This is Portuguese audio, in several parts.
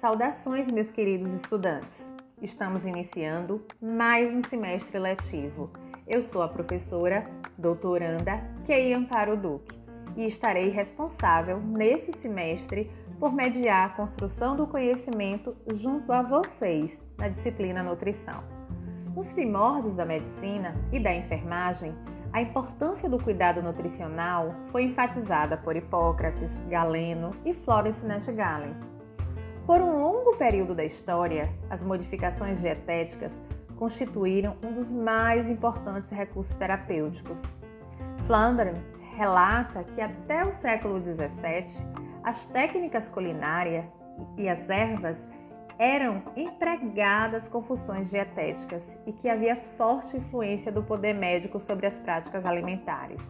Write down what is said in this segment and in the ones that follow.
Saudações, meus queridos estudantes. Estamos iniciando mais um semestre letivo. Eu sou a professora doutoranda Kei Amparo Duque e estarei responsável nesse semestre por mediar a construção do conhecimento junto a vocês na disciplina nutrição. Nos primórdios da medicina e da enfermagem, a importância do cuidado nutricional foi enfatizada por Hipócrates, Galeno e Florence Nightingale. Por um longo período da história, as modificações dietéticas constituíram um dos mais importantes recursos terapêuticos. Flandre relata que até o século XVII, as técnicas culinárias e as ervas eram empregadas com funções dietéticas e que havia forte influência do poder médico sobre as práticas alimentares.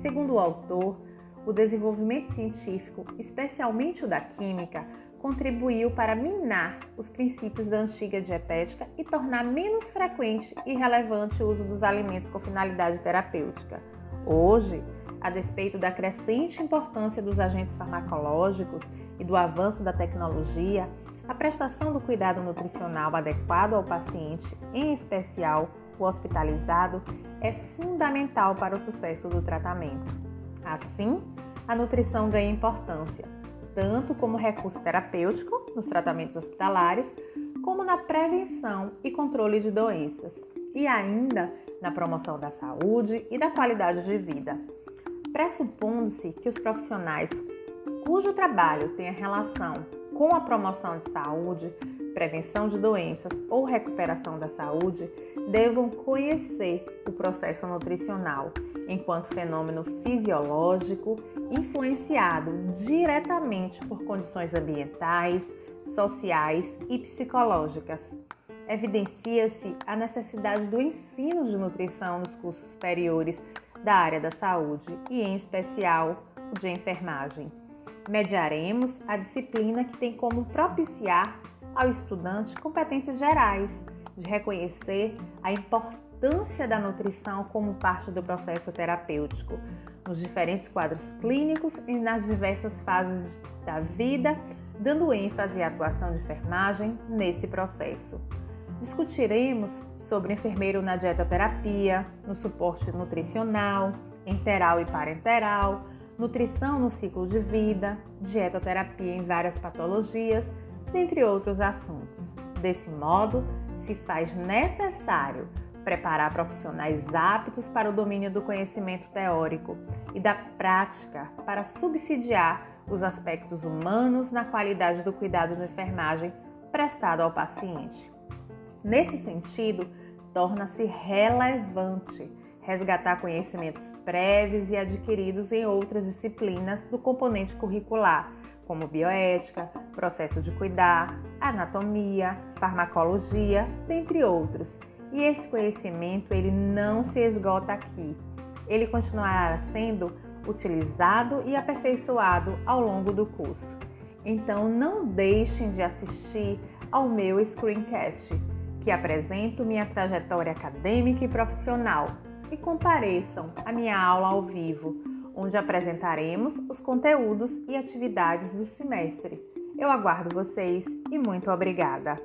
Segundo o autor, o desenvolvimento científico, especialmente o da química, contribuiu para minar os princípios da antiga dietética e tornar menos frequente e relevante o uso dos alimentos com finalidade terapêutica. Hoje, a despeito da crescente importância dos agentes farmacológicos e do avanço da tecnologia, a prestação do cuidado nutricional adequado ao paciente, em especial o hospitalizado, é fundamental para o sucesso do tratamento. Assim, a nutrição ganha importância, tanto como recurso terapêutico nos tratamentos hospitalares, como na prevenção e controle de doenças, e ainda na promoção da saúde e da qualidade de vida. Pressupondo-se que os profissionais cujo trabalho tenha relação com a promoção de saúde, prevenção de doenças ou recuperação da saúde devam conhecer o processo nutricional enquanto fenômeno fisiológico influenciado diretamente por condições ambientais, sociais e psicológicas. Evidencia-se a necessidade do ensino de nutrição nos cursos superiores da área da saúde e, em especial, de enfermagem mediaremos a disciplina que tem como propiciar ao estudante competências gerais, de reconhecer a importância da nutrição como parte do processo terapêutico, nos diferentes quadros clínicos e nas diversas fases da vida, dando ênfase à atuação de enfermagem nesse processo. Discutiremos sobre enfermeiro na dietoterapia, no suporte nutricional, enteral e parenteral, nutrição no ciclo de vida, dietoterapia em várias patologias, dentre outros assuntos. Desse modo, se faz necessário preparar profissionais aptos para o domínio do conhecimento teórico e da prática para subsidiar os aspectos humanos na qualidade do cuidado de enfermagem prestado ao paciente. Nesse sentido, torna-se relevante resgatar conhecimentos prévios e adquiridos em outras disciplinas do componente curricular, como bioética, processo de cuidar, anatomia, farmacologia, dentre outros. E esse conhecimento ele não se esgota aqui. Ele continuará sendo utilizado e aperfeiçoado ao longo do curso. Então não deixem de assistir ao meu screencast, que apresento minha trajetória acadêmica e profissional e compareçam à minha aula ao vivo, onde apresentaremos os conteúdos e atividades do semestre. Eu aguardo vocês e muito obrigada!